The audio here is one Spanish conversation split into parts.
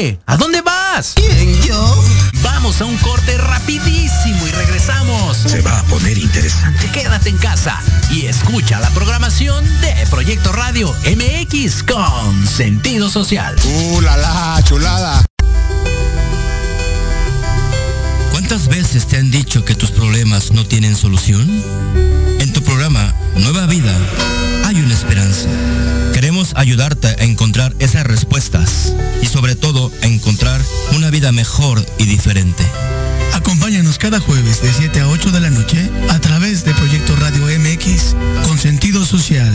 Problemas. ¿Quién, yo? Vamos a un corte rapidísimo y regresamos. Se va a poner interesante. Quédate en casa y escucha la programación de Proyecto Radio MX con sentido social. ¡Uh, la, la chulada! ¿Cuántas veces te han dicho que tus problemas no tienen solución? En tu programa Nueva Vida hay una esperanza. Ayudarte a encontrar esas respuestas y sobre todo a encontrar una vida mejor y diferente. Acompáñanos cada jueves de 7 a 8 de la noche a través de Proyecto Radio MX con sentido social.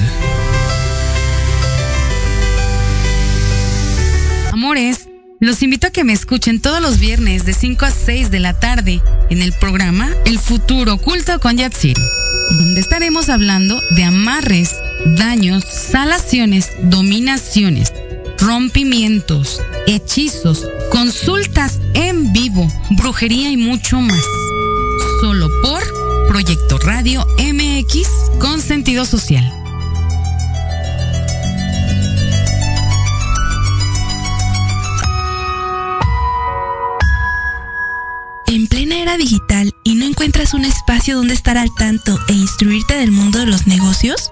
Amores, los invito a que me escuchen todos los viernes de 5 a 6 de la tarde en el programa El Futuro Oculto con Yatsir, donde estaremos hablando de amarres, daños, salaciones, dominaciones, rompimientos, hechizos, consultas en vivo, brujería y mucho más. Solo por Proyecto Radio MX con sentido social. En plena era digital y no encuentras un espacio donde estar al tanto e instruirte del mundo de los negocios?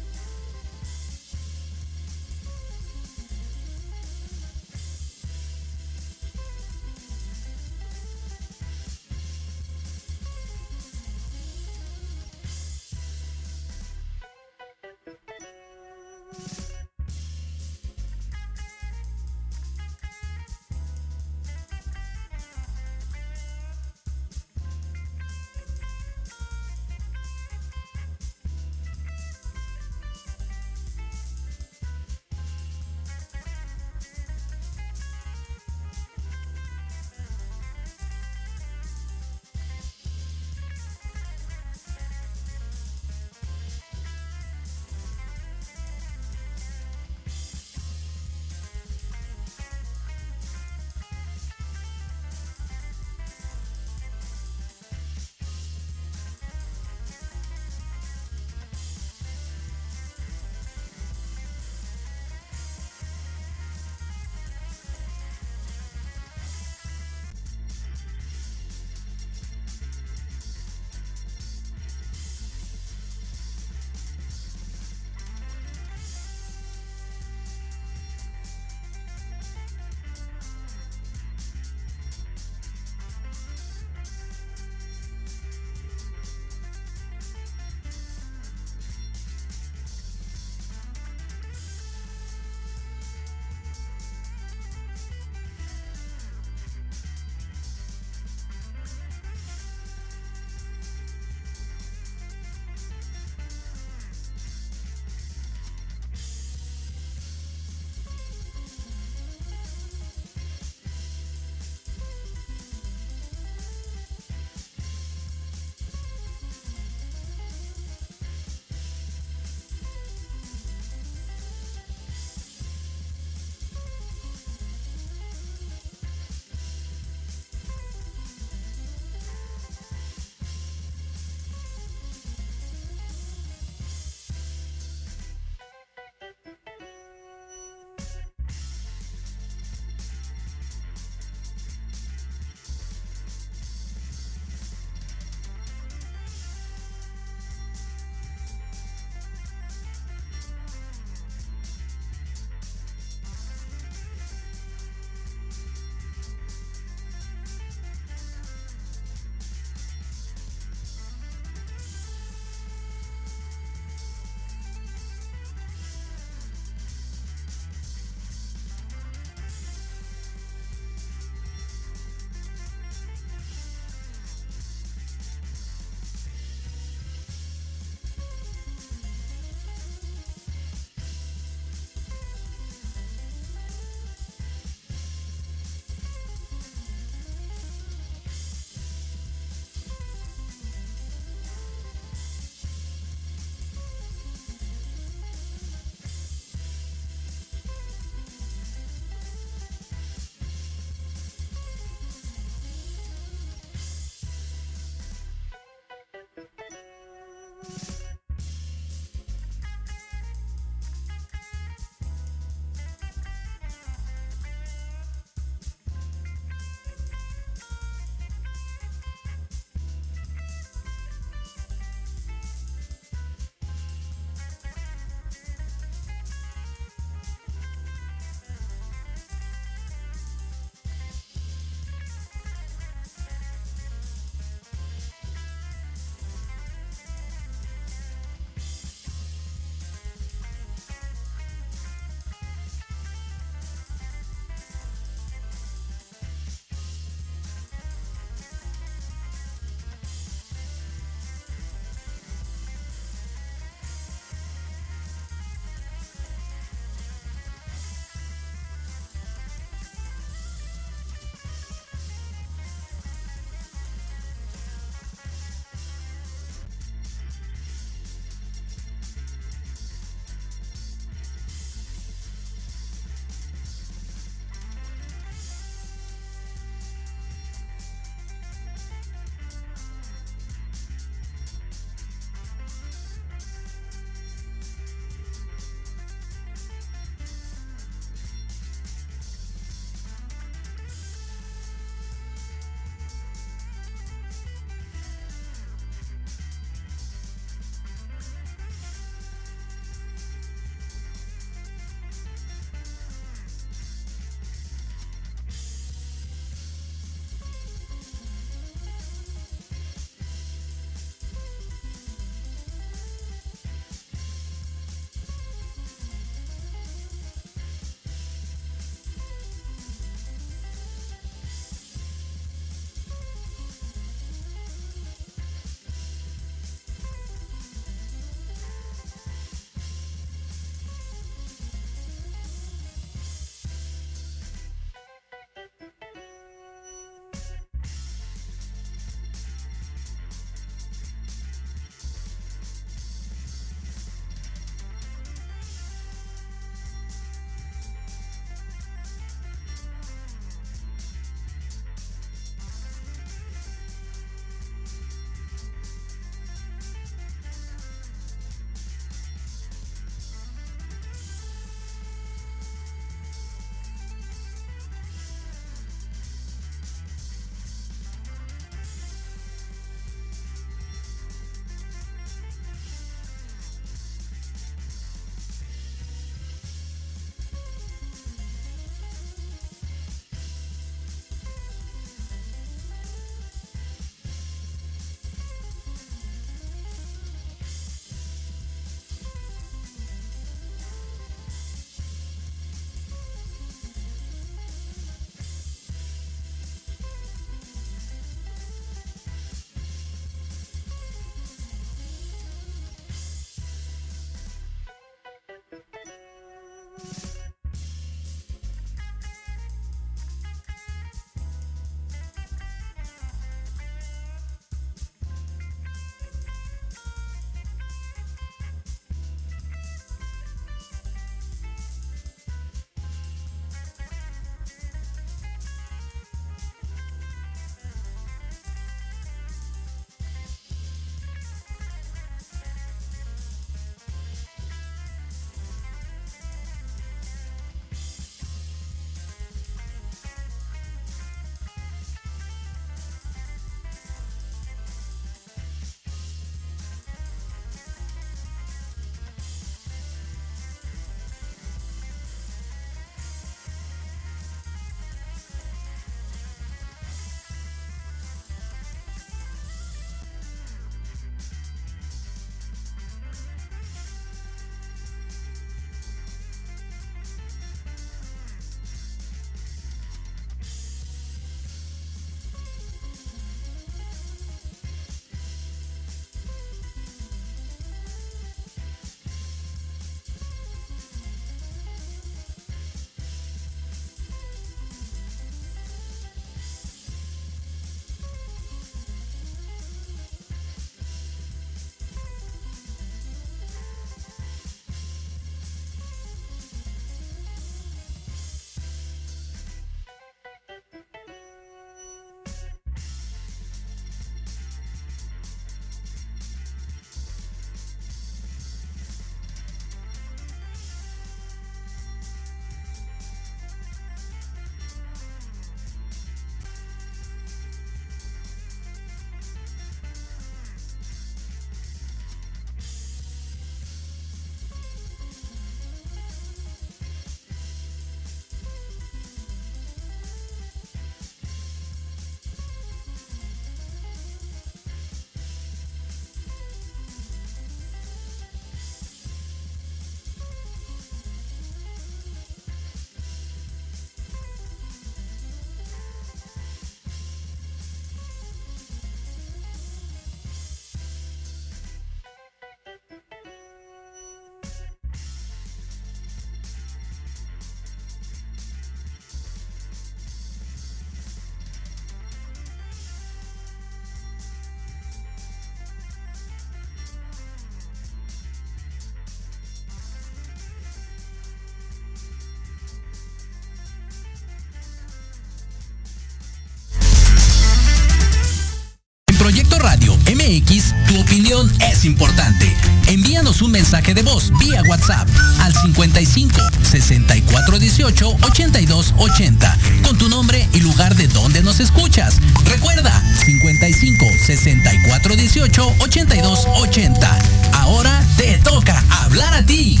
información es importante. Envíanos un mensaje de voz vía WhatsApp al 55 64 18 82 80 con tu nombre y lugar de donde nos escuchas. Recuerda 55 64 18 82 80. Ahora te toca hablar a ti.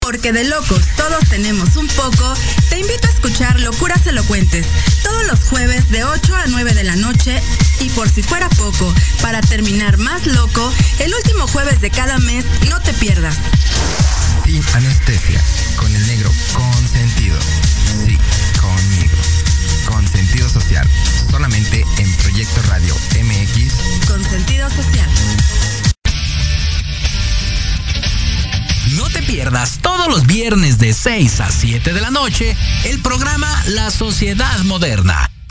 Porque de locos todos tenemos un poco, te invito a escuchar Locuras Elocuentes todos los jueves de 8 a 9 de la noche y por si fuera poco, para terminar más loco, el último jueves de cada mes no te pierdas. Sin anestesia, con el negro consentido. Sí, conmigo. Con sentido social, solamente en Proyecto Radio MX. Con sentido social. No te pierdas todos los viernes de 6 a 7 de la noche el programa La Sociedad Moderna,